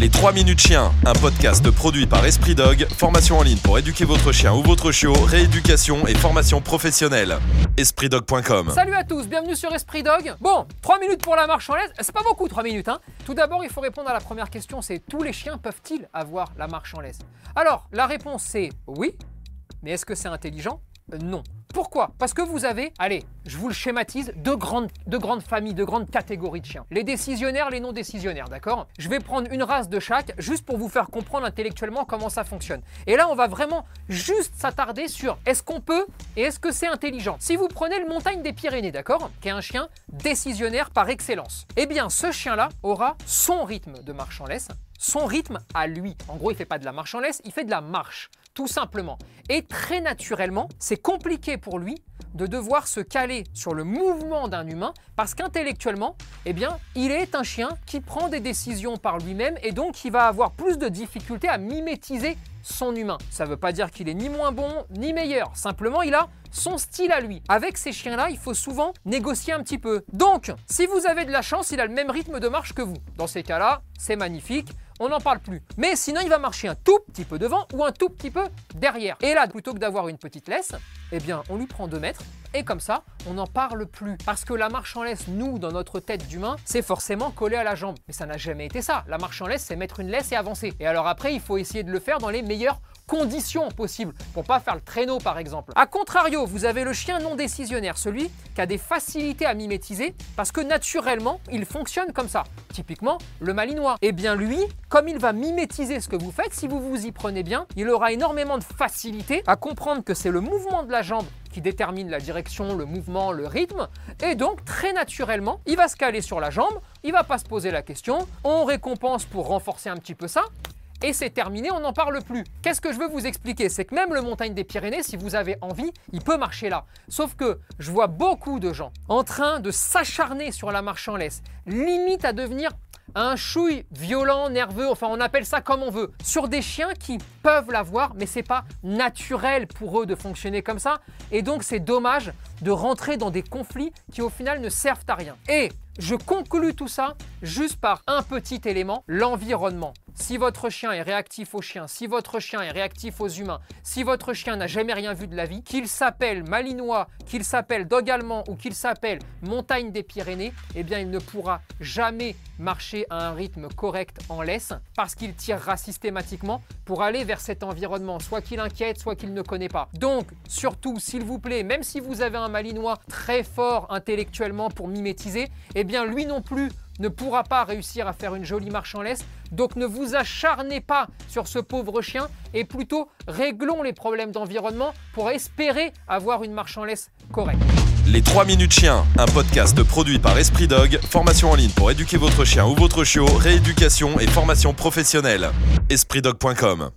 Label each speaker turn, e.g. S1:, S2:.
S1: Les 3 minutes chiens, un podcast produit par Esprit Dog, formation en ligne pour éduquer votre chien ou votre chiot, rééducation et formation professionnelle. EspritDog.com
S2: Salut à tous, bienvenue sur Esprit Dog. Bon, 3 minutes pour la marche en laisse, c'est pas beaucoup 3 minutes hein. Tout d'abord, il faut répondre à la première question, c'est tous les chiens peuvent-ils avoir la marche en laisse Alors, la réponse c'est oui, mais est-ce que c'est intelligent? Non. Pourquoi? Parce que vous avez, allez, je vous le schématise, deux grandes, deux grandes familles, deux grandes catégories de chiens. Les décisionnaires, les non décisionnaires, d'accord? Je vais prendre une race de chaque, juste pour vous faire comprendre intellectuellement comment ça fonctionne. Et là, on va vraiment juste s'attarder sur est-ce qu'on peut et est-ce que c'est intelligent. Si vous prenez le montagne des Pyrénées, d'accord? Qui est un chien décisionnaire par excellence. Eh bien, ce chien-là aura son rythme de marche en laisse, son rythme à lui. En gros, il fait pas de la marche en laisse, il fait de la marche, tout simplement. Et très naturellement, c'est compliqué pour lui de devoir se caler sur le mouvement d'un humain parce qu'intellectuellement, eh bien, il est un chien qui prend des décisions par lui-même et donc il va avoir plus de difficultés à mimétiser son humain. Ça ne veut pas dire qu'il est ni moins bon ni meilleur, simplement il a son style à lui. Avec ces chiens-là, il faut souvent négocier un petit peu. Donc, si vous avez de la chance, il a le même rythme de marche que vous. Dans ces cas-là, c'est magnifique on n'en parle plus. Mais sinon, il va marcher un tout petit peu devant ou un tout petit peu derrière. Et là, plutôt que d'avoir une petite laisse, eh bien, on lui prend 2 mètres et comme ça, on n'en parle plus. Parce que la marche en laisse, nous, dans notre tête d'humain, c'est forcément collé à la jambe. Mais ça n'a jamais été ça. La marche en laisse, c'est mettre une laisse et avancer. Et alors après, il faut essayer de le faire dans les meilleures conditions possibles pour pas faire le traîneau par exemple. A contrario, vous avez le chien non décisionnaire, celui qui a des facilités à mimétiser parce que naturellement, il fonctionne comme ça. Typiquement, le malinois. Eh bien lui, comme il va mimétiser ce que vous faites, si vous vous y prenez bien, il aura énormément de facilité à comprendre que c'est le mouvement de la jambe qui détermine la direction, le mouvement, le rythme. Et donc, très naturellement, il va se caler sur la jambe, il va pas se poser la question. On récompense pour renforcer un petit peu ça et c'est terminé, on n'en parle plus. Qu'est-ce que je veux vous expliquer? C'est que même le montagne des Pyrénées, si vous avez envie, il peut marcher là. Sauf que je vois beaucoup de gens en train de s'acharner sur la marche en laisse, limite à devenir un chouille violent, nerveux, enfin on appelle ça comme on veut, sur des chiens qui peuvent l'avoir, mais c'est pas naturel pour eux de fonctionner comme ça, et donc c'est dommage de rentrer dans des conflits qui au final ne servent à rien. Et je conclus tout ça juste par un petit élément, l'environnement. Si votre chien est réactif aux chiens, si votre chien est réactif aux humains, si votre chien n'a jamais rien vu de la vie, qu'il s'appelle Malinois, qu'il s'appelle Dog allemand ou qu'il s'appelle Montagne des Pyrénées, eh bien il ne pourra jamais marcher à un rythme correct en laisse parce qu'il tirera systématiquement pour aller vers cet environnement, soit qu'il inquiète, soit qu'il ne connaît pas. Donc, surtout, s'il vous plaît, même si vous avez un Malinois très fort intellectuellement pour mimétiser, eh bien lui non plus ne pourra pas réussir à faire une jolie marche en laisse. Donc ne vous acharnez pas sur ce pauvre chien et plutôt réglons les problèmes d'environnement pour espérer avoir une marche en laisse correcte.
S1: Les 3 minutes chiens, un podcast produit par Esprit Dog, formation en ligne pour éduquer votre chien ou votre chiot, rééducation et formation professionnelle. EspritDog.com